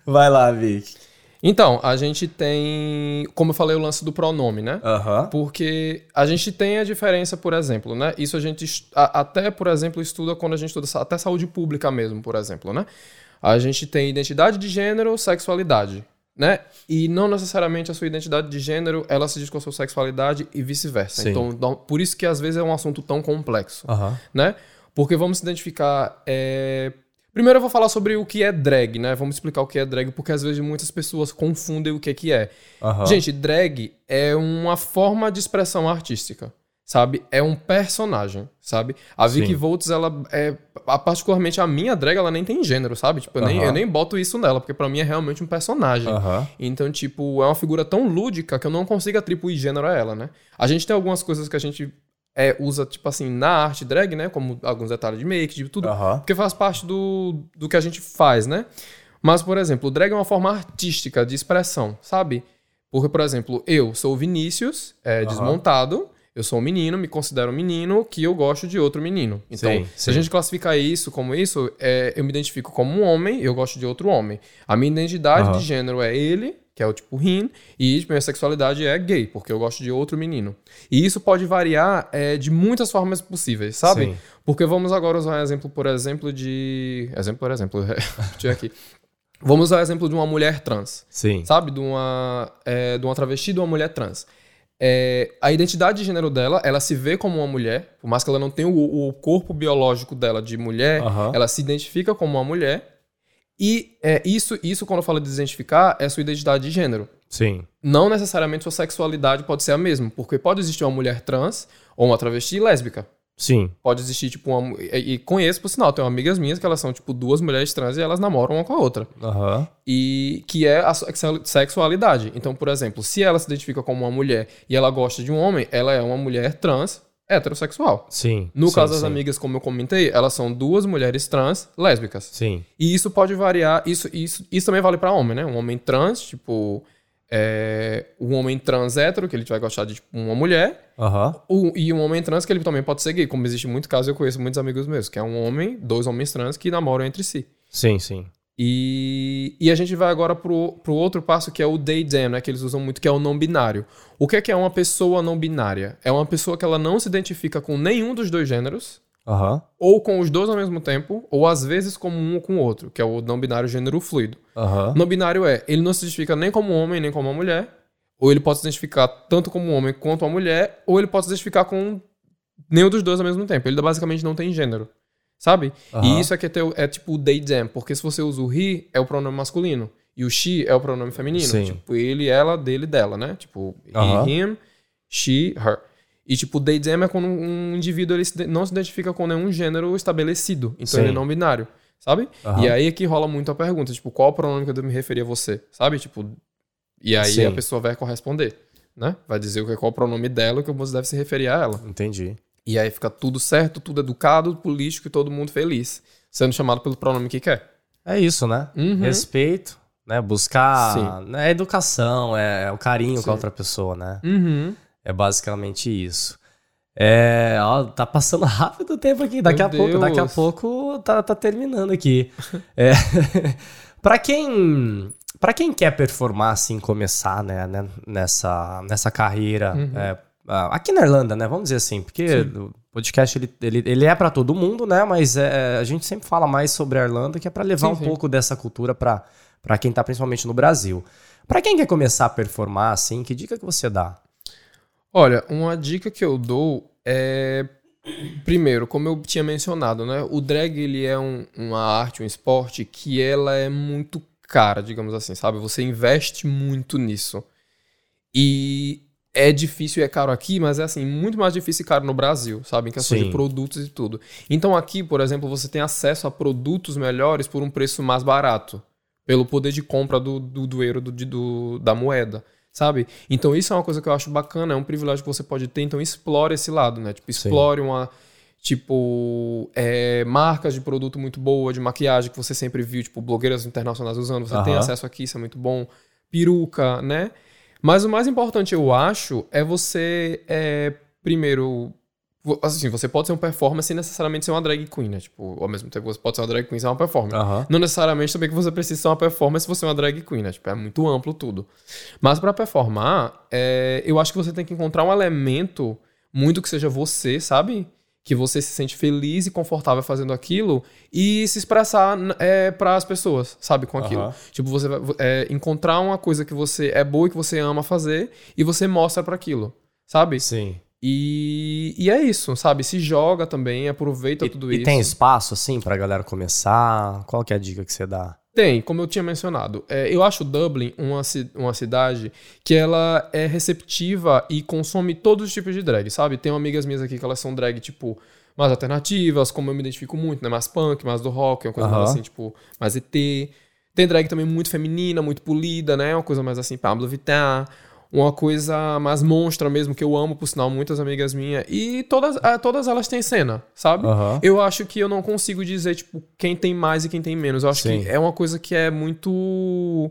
Vai lá, Vicky. Então, a gente tem, como eu falei, o lance do pronome, né? Aham. Porque a gente tem a diferença, por exemplo, né? Isso a gente a- até, por exemplo, estuda quando a gente estuda até saúde pública mesmo, por exemplo, né? A gente tem identidade de gênero, sexualidade, né? E não necessariamente a sua identidade de gênero, ela se diz com a sua sexualidade e vice-versa. Então, por isso que às vezes é um assunto tão complexo Aham. né? Porque vamos se identificar. é, Primeiro eu vou falar sobre o que é drag, né? Vamos explicar o que é drag, porque às vezes muitas pessoas confundem o que, que é. Aham. Gente, drag é uma forma de expressão artística, sabe? É um personagem, sabe? A Vicky Sim. Volts, ela é. a- Particularmente a minha drag, ela nem tem gênero, sabe? Tipo, eu, nem, Aham. eu nem boto isso nela, porque pra mim é realmente um personagem. Aham. Então, tipo, é uma figura tão lúdica que eu não consigo atribuir gênero a ela, né? A gente tem algumas coisas que a gente é, usa, tipo assim, na arte drag, né? Como alguns detalhes de make, de tudo. Aham. Porque faz parte do, do que a gente faz, né? Mas, por exemplo, o drag é uma forma artística de expressão, sabe? Porque, por exemplo, eu sou o Vinícius, é, desmontado. Eu sou um menino, me considero um menino que eu gosto de outro menino. Então, Sim, se sim. a gente classificar isso como isso, é, eu me identifico como um homem, eu gosto de outro homem. A minha identidade de gênero é ele, que é o tipo rin, e minha sexualidade é gay, porque eu gosto de outro menino. E isso pode variar é, de muitas formas possíveis, sabe? Sim. Porque vamos agora usar um exemplo, por exemplo, de. Exemplo, por exemplo, tinha aqui. Vamos usar o exemplo de uma mulher trans Sim. sabe? De uma, é, de uma travesti de uma mulher trans. É, a identidade de gênero dela, ela se vê como uma mulher, por mais que ela não tenha o, o corpo biológico dela de mulher, ela se identifica como uma mulher. E é, isso, isso, quando eu falo de identificar, é sua identidade de gênero. Sim. Não necessariamente sua sexualidade pode ser a mesma, porque pode existir uma mulher trans ou uma travesti lésbica. Sim. Pode existir, tipo, uma. E, e conheço, por sinal, tenho amigas minhas que elas são, tipo, duas mulheres trans e elas namoram uma com a outra. Aham. E que é a sexual- sexualidade. Então, por exemplo, se ela se identifica como uma mulher e ela gosta de um homem, ela é uma mulher trans heterossexual. Sim. No sim, caso das sim. amigas, como eu comentei, elas são duas mulheres trans lésbicas. Sim. E isso pode variar, isso, isso, isso também vale pra homem, né? Um homem trans, tipo, é, um homem trans hétero, que ele vai gostar de tipo, uma mulher, Aham. o- e um homem trans que ele também pode ser gay, como existe muito caso, eu conheço muitos amigos meus, que é um homem, dois homens trans que namoram entre si. Sim, sim. E, e a gente vai agora pro, pro outro passo que é o they them, né? Que eles usam muito, que é o não binário. O que é que é uma pessoa não binária? É uma pessoa que ela não se identifica com nenhum dos dois gêneros, Aham. ou com os dois ao mesmo tempo, ou às vezes como um ou com o outro, que é o não binário gênero fluido. Aham. Não binário é, ele não se identifica nem como homem, nem como uma mulher, ou ele pode se identificar tanto como homem quanto uma mulher, ou ele pode se identificar com nenhum dos dois ao mesmo tempo. Ele basicamente não tem gênero. Sabe? Aham. E isso é que é, teu, é tipo o they them, porque se você usa o he, é o pronome masculino. E o she é o pronome feminino. Sim. Tipo, ele, ela, dele, dela, né? Tipo, Aham. he, him, she, her. E tipo, they them é quando um indivíduo ele não se identifica com nenhum gênero estabelecido. Então Sim. ele é não binário. Sabe? Aham. E aí é que rola muito a pergunta, tipo, qual o pronome que eu me referir a você? Sabe? Tipo, e aí Sim. a pessoa vai corresponder, né? Vai dizer o que- qual o pronome dela, o que você deve se referir a ela. Entendi. E aí fica tudo certo, tudo educado, político e todo mundo feliz. Sendo chamado pelo pronome que quer. É isso, né? Uhum. Respeito, né? Buscar né? educação, é, é o carinho com Sim. a outra pessoa, né? Uhum. É basicamente isso. É, ó, tá passando rápido o tempo aqui. Daqui Meu a pouco, daqui a Deus. pouco tá, tá terminando aqui. É, para quem para quem quer performar assim, começar, né, né, nessa nessa carreira Uhum. é, aqui na Irlanda, né? Vamos dizer assim, porque Sim. o podcast ele, ele, ele é para todo mundo, né? Mas é, a gente sempre fala mais sobre a Irlanda, que é para levar Sim, um sim. pouco dessa cultura para para quem tá principalmente no Brasil. Pra quem quer começar a performar assim, que dica que você dá? Olha, uma dica que eu dou é. Primeiro, como eu tinha mencionado, né? O drag ele é um- uma arte, um esporte que ela é muito cara, digamos assim, sabe? Você investe muito nisso. E é difícil e é caro aqui, mas é assim, muito mais difícil e caro no Brasil, sabe? Em questão Sim. de produtos e tudo. Então aqui, por exemplo, você tem acesso a produtos melhores por um preço mais barato. Pelo poder de compra do, do, do euro, do, do- da moeda, sabe? Então isso é uma coisa que eu acho bacana, é um privilégio que você pode ter, então explore esse lado, né? Tipo, explore uma... Tipo, é, marcas de produto muito boa, de maquiagem que você sempre viu, tipo, blogueiras internacionais usando, você tem Aham. acesso aqui, isso é muito bom. Peruca, né? Mas o mais importante, eu acho, é você, é, primeiro, assim, você pode ser um performer sem necessariamente ser uma drag queen, né? Tipo, ao mesmo tempo que você pode ser uma drag queen ser uma performer. Não necessariamente também que você precisa ser uma performer se você é uma drag queen, né? Tipo, é muito amplo tudo. Mas pra performar, é, eu acho que você tem que encontrar um elemento muito que seja você, sabe? Que você se sente feliz e confortável fazendo aquilo e se expressar é, para as pessoas, sabe? Com aquilo. Tipo, você vai é, encontrar uma coisa que você é boa e que você ama fazer e você mostra para aquilo, sabe? Sim. E, e é isso, sabe? Se joga também, aproveita E, tudo e isso. tem espaço, assim, pra galera começar? Qual que é a dica que você dá? Tem, como eu tinha mencionado. É, eu acho Dublin uma, uma cidade que ela é receptiva e consome todos os tipos de drag, sabe? Tem amigas minhas aqui que elas são drag, tipo, mais alternativas, como eu me identifico muito, né? Mais punk, mais do rock, uma coisa mais assim, tipo, mais ET. Tem drag também muito feminina, muito polida, né? Uma coisa mais assim, Pablo Vittar. Uma coisa mais monstra mesmo, que eu amo, por sinal, muitas amigas minhas. E todas, ah, todas elas têm cena, sabe? Aham. Eu acho que eu não consigo dizer, tipo, quem tem mais e quem tem menos. Eu acho Sim. que é uma coisa que é muito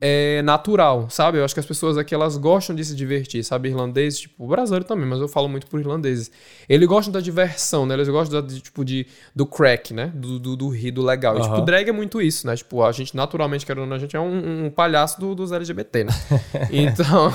é, natural, sabe? Eu acho que as pessoas aqui, elas gostam de se divertir, sabe? Irlandeses, tipo, o brasileiro também, mas eu falo muito por irlandeses. Eles gostam da diversão, né? Eles gostam, da, de, tipo, de, do crack, né? Do, do, do rir, do legal. E, Aham. tipo, drag é muito isso, né? Tipo, a gente, naturalmente, querendo a gente é um, um palhaço do- dos LGBT, né? Então,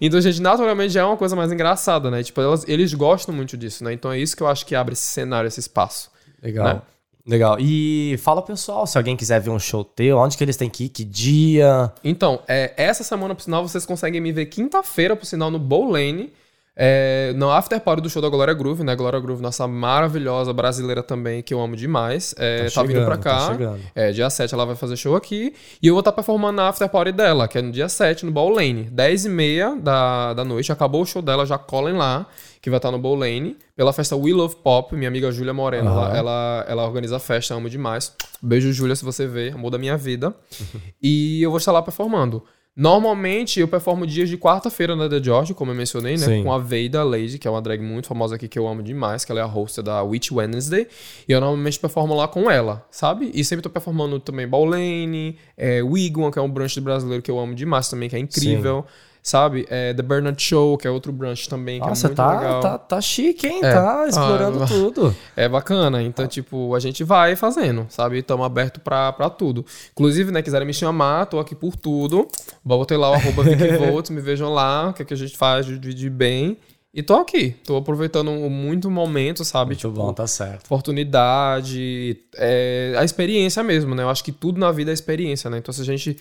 então, a gente, naturalmente, já é uma coisa mais engraçada, né? Tipo, elas, eles gostam muito disso, né? Então é isso que eu acho que abre esse cenário, esse espaço. Legal. Né? Legal. E fala pessoal, se alguém quiser ver um show teu, onde que eles têm que ir, que dia? Então, é, essa semana, por sinal, vocês conseguem me ver quinta-feira, por sinal, no Bowl Lane. É, no after party do show da Glória Groove, né? Glória Groove, nossa maravilhosa brasileira também, que eu amo demais. É, tá, vindo pra cá. tá. É, dia 7 ela vai fazer show aqui. E eu vou estar performando na after party dela, que é no dia 7, no Ball Lane. 10 e meia da, da noite. Acabou o show dela, já colem lá, que vai estar no Ball Lane. Pela festa We Love Pop, minha amiga Júlia Moreno, ela, ela, ela organiza a festa, amo demais. Beijo, Júlia, se você ver, amor da minha vida. e eu vou estar lá performando. Normalmente eu performo dias de quarta-feira na The George, como eu mencionei, né? Sim. Com a Veida Lady, que é uma drag muito famosa aqui que eu amo demais, que ela é a host da Witch Wednesday. E eu normalmente performo lá com ela, sabe? E sempre tô performando também Ballane, é, Wigwam, que é um brunch brasileiro que eu amo demais também, que é incrível. Sabe? É, The Bernard Show, que é outro brunch também, que Nossa, é muito tá, legal. tá, tá chique, hein? É. Tá explorando Ah, tudo. É bacana. Então, tipo, a gente vai fazendo, sabe? Estamos abertos pra, pra tudo. Inclusive, né, quiserem me chamar, tô aqui por tudo. Botei lá o arroba VicVolts, me vejam lá, o que, é que a gente faz de, de bem. E tô aqui. Tô aproveitando muito momento, sabe? Muito tipo, bom, tá certo. oportunidade, é, a experiência mesmo, né? Eu acho que tudo na vida é experiência, né? Então, se a gente.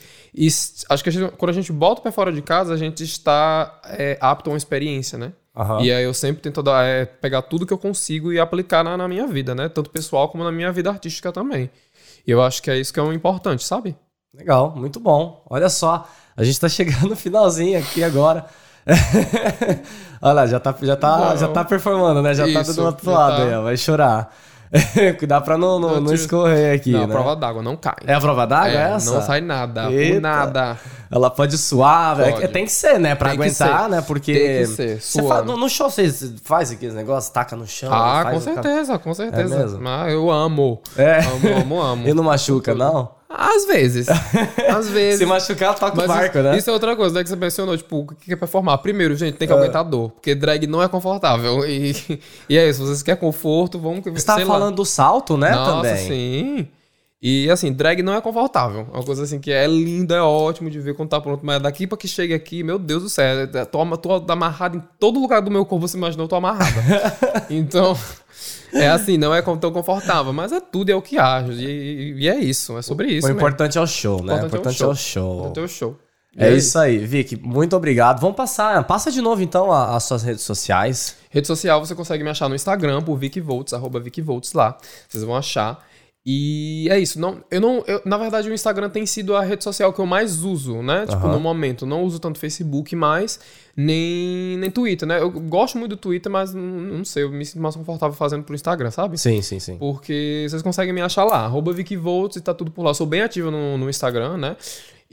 Acho que a gente- quando a gente volta pra fora de casa, a gente está é, apto a uma experiência, né? Aham. E aí eu sempre tento dar, é, pegar tudo que eu consigo e aplicar na, na minha vida, né? Tanto pessoal como na minha vida artística também. E eu acho que é isso que é o importante, sabe? Legal, muito bom. Olha só, a gente tá chegando no finalzinho aqui agora. Olha lá, já tá, já tá, Não. já tá performando, né? Já tá Isso, do outro lado tá. aí, ó. Vai chorar. Cuidar pra não, não, Não, escorrer aqui, não, a né? prova d'água não cai. É a prova d'água É, essa? Não sai nada, Eita. por nada. Ela pode suar, velho. Pode. tem que ser, né? Pra Tem aguentar, né? Porque. Tem que ser, Você suando. faz- no, no show você faz aqueles negócios, taca no chão. Ah, com o cara- certeza, com certeza. É mesmo? Mas eu amo. É. Amo, amo, amo. E não machuca, não? Às vezes. Às vezes. Se machucar, toca o Mas barco, isso, né? isso é outra coisa, né? Que você mencionou, tipo, o que é performar? Primeiro, gente, tem que É. aguentar dor. Porque drag não é confortável. E, e é isso, vocês querem conforto, vamos... Você tava falando do salto, né? Nossa, também. sim. E assim, drag não é confortável. É uma coisa assim que é linda, é ótimo de ver quando tá pronto. Mas daqui pra que chegue aqui, meu Deus do céu, tô, tô amarrado em todo lugar do meu corpo, você imaginou, eu tô amarrada. então, é assim, não é tão confortável, mas é tudo, é o que age. E, e é isso, é sobre isso. O importante é o show, né? O Importante é é o show. É o show. É isso aí, Vicky. Muito obrigado. Vamos passar. Passa de novo, então, as suas redes sociais. Rede social você consegue me achar no Instagram por VicVolts, arroba VicVolts lá. Vocês vão achar. E é isso. Não, eu não, eu- na verdade, o Instagram tem sido a rede social que eu mais uso, né? Tipo, Aham. no momento. Não uso tanto Facebook mais, nem, nem Twitter, né? Eu gosto muito do Twitter, mas não, não sei, eu me sinto mais confortável fazendo pro Instagram, sabe? Sim, sim, sim. Porque vocês conseguem me achar lá, arroba VicVolts e tá tudo por lá. Eu sou bem ativo no, no Instagram, né?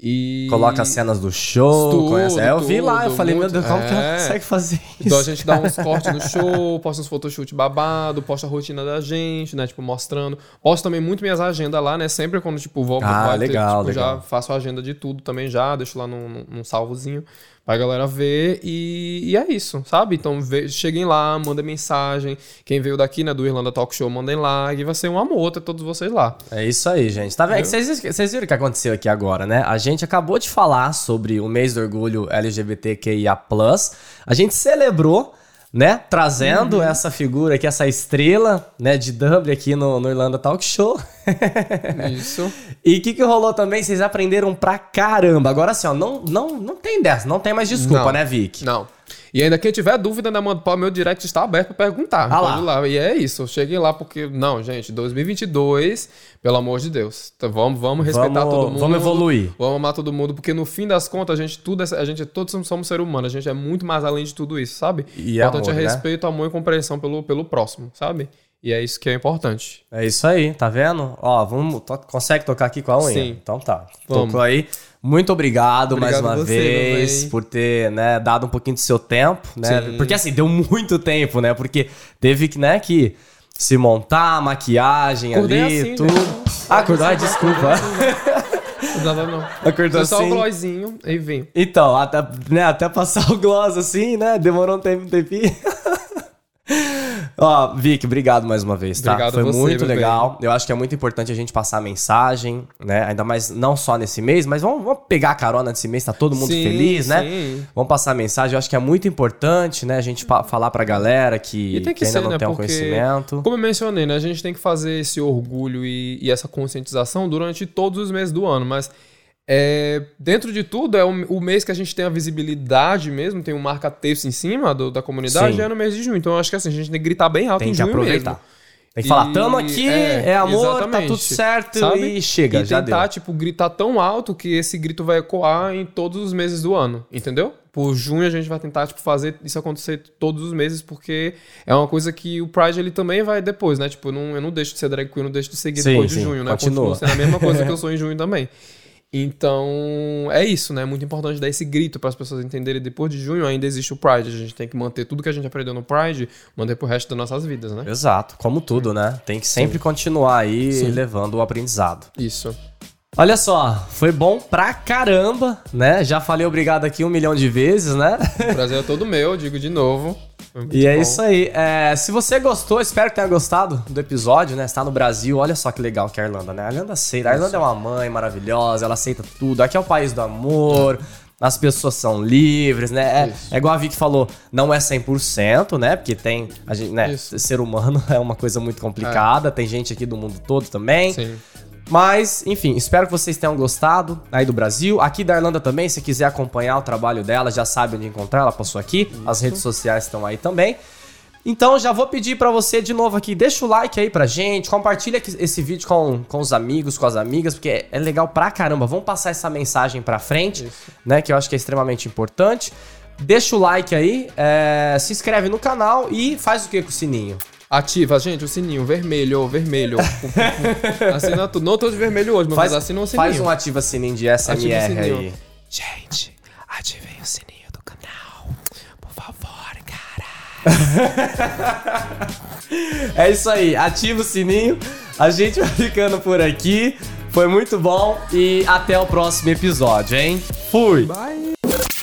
E... Coloca as cenas do show, Tudo, conhece. É, eu vi lá, eu falei, meu muito- Deus, como que ela é. consegue fazer isso? Então a gente dá uns cortes no show, posta uns photoshoot babado, posta a rotina da gente, né? Tipo, mostrando. Posto também muito minhas agendas lá, né? Sempre quando, tipo, vou Ah, vai ter, legal, tipo, legal. já faço a agenda de tudo também já, deixo lá num- num salvozinho pra galera ver. E, e é isso, sabe? Então vê- cheguem lá, mandem mensagem. Quem veio daqui, né, do Irlanda Talk Show, mandem lá. E vai ser um amor ter todos vocês lá. É isso aí, gente. Tá vendo? Vocês, vocês viram o que aconteceu aqui agora, né? A gente acabou de falar sobre o mês do orgulho LGBTQIA. A gente celebrou, né? Trazendo essa figura aqui, essa estrela, né? De Dublin aqui no, no Irlanda Talk Show. Isso. E o que, que rolou também? Vocês aprenderam pra caramba. Agora assim, ó, não, não, não tem dessa, não tem mais desculpa, Não. né, Vic? Não. E ainda quem tiver dúvida, né, manda, meu direct está aberto pra perguntar. Ah lá. Lá. E é isso. Cheguem lá porque, não, gente, 2022, pelo amor de Deus. Então, vamos, vamos respeitar Vamos- todo mundo. vamos evoluir. Vamos amar todo mundo, porque no fim das contas, a gente tudo, é- a gente todos somos seres humanos, a gente é muito mais além de tudo isso, sabe? E o importante amor, é né? respeito, amor e compreensão pelo, pelo próximo, sabe? E é isso que é importante. É isso aí, tá vendo? Ó, vamos. to- consegue tocar aqui com a unha? Sim. Então tá. Vamos. Tocou aí. Muito obrigado, Obrigado mais uma você, vez por ter, né, dado um pouquinho do seu tempo, né? Sim. Porque assim, deu muito tempo, né? Porque teve que, né, que se montar, maquiagem Acordei ali, assim, tudo. né? Ah, acordou, ai, desculpa. Nada não. Acordou Foi só o assim. glossinho e vim. Então, até, né, até passar o gloss assim, né? Demorou um tempo, um tempinho. Ó, Vic, obrigado mais uma vez, tá? Obrigado Foi você, muito legal. Eu acho que é muito importante a gente passar a mensagem, né? Ainda mais não só nesse mês, mas vamos, vamos pegar a carona nesse mês, tá todo mundo Sim, feliz, né? sim. Vamos passar a mensagem. Eu acho que é muito importante, né? A gente falar pra galera que, E tem que, ainda ser, não né? tem um Porque, conhecimento. como eu mencionei, né? A gente tem que fazer esse orgulho e, e essa conscientização durante todos os meses do ano, mas É, dentro de tudo, é o, o mês que a gente tem a visibilidade mesmo, tem um marca-texto em cima do- da comunidade, Sim. é no mês de junho. Então eu acho que assim, a gente tem que gritar bem alto Tem em que junho aproveitar. mesmo. Tem que falar, tamo aqui, é, é, amor, tá exatamente. tudo certo Sabe? e chega, e já tentar, deu. tipo, gritar tão alto que esse grito vai ecoar em todos os meses do ano, entendeu? Por junho a gente vai tentar, tipo, fazer isso acontecer todos os meses, porque é uma coisa que o Pride, ele também vai depois, né? Tipo, eu não, eu não deixo de ser drag queen, eu não deixo de seguir Sim, depois de sim, junho, né? continua. Continuo sendo a mesma coisa que eu sou em junho também. Então, é isso, né? É muito importante dar esse grito para as pessoas entenderem. Depois de junho ainda existe o Pride. A gente tem que manter tudo que a gente aprendeu no Pride, manter pro resto das nossas vidas, né? Exato, como tudo, né? Tem que sempre continuar aí Sim. levando o aprendizado. Isso. Olha só, foi bom pra caramba, né? Já falei obrigado aqui um milhão de vezes, né? O prazer é todo meu, digo de novo. E é bom. isso aí. É, se você gostou, espero que tenha gostado do episódio, né? Está no Brasil, olha só que legal que é a Irlanda, né? A Irlanda aceita. A Irlanda é uma mãe maravilhosa, ela aceita tudo. Aqui é o país do amor. As pessoas são livres, né? É, é igual a Vicky falou, não é 100%, né? Porque tem, a gente, né? Ser humano é uma coisa muito complicada. Tem gente aqui do mundo todo também. Sim. Mas, enfim, espero que vocês tenham gostado aí do Brasil. Aqui da Irlanda também, se quiser acompanhar o trabalho dela, já sabe onde encontrar, ela passou aqui. As redes sociais estão aí também. Então, já vou pedir pra você de novo aqui, deixa o like aí pra gente, compartilha esse vídeo com, com os amigos, com as amigas, porque é, é legal pra caramba. Vamos passar essa mensagem pra frente, né, que eu acho que é extremamente importante. Deixa o like aí, é, se inscreve no canal e faz o que com o sininho? Ativa, gente, o sininho vermelho, vermelho. assina tudo. Não tô de vermelho hoje, mas assina o sininho. faz um ativa sininho de SMR Ativa aí. Gente, ativem o sininho do canal. Por favor, cara. É isso aí, ativa o sininho. A gente vai ficando por aqui. Foi muito bom e até o próximo episódio, hein? Fui!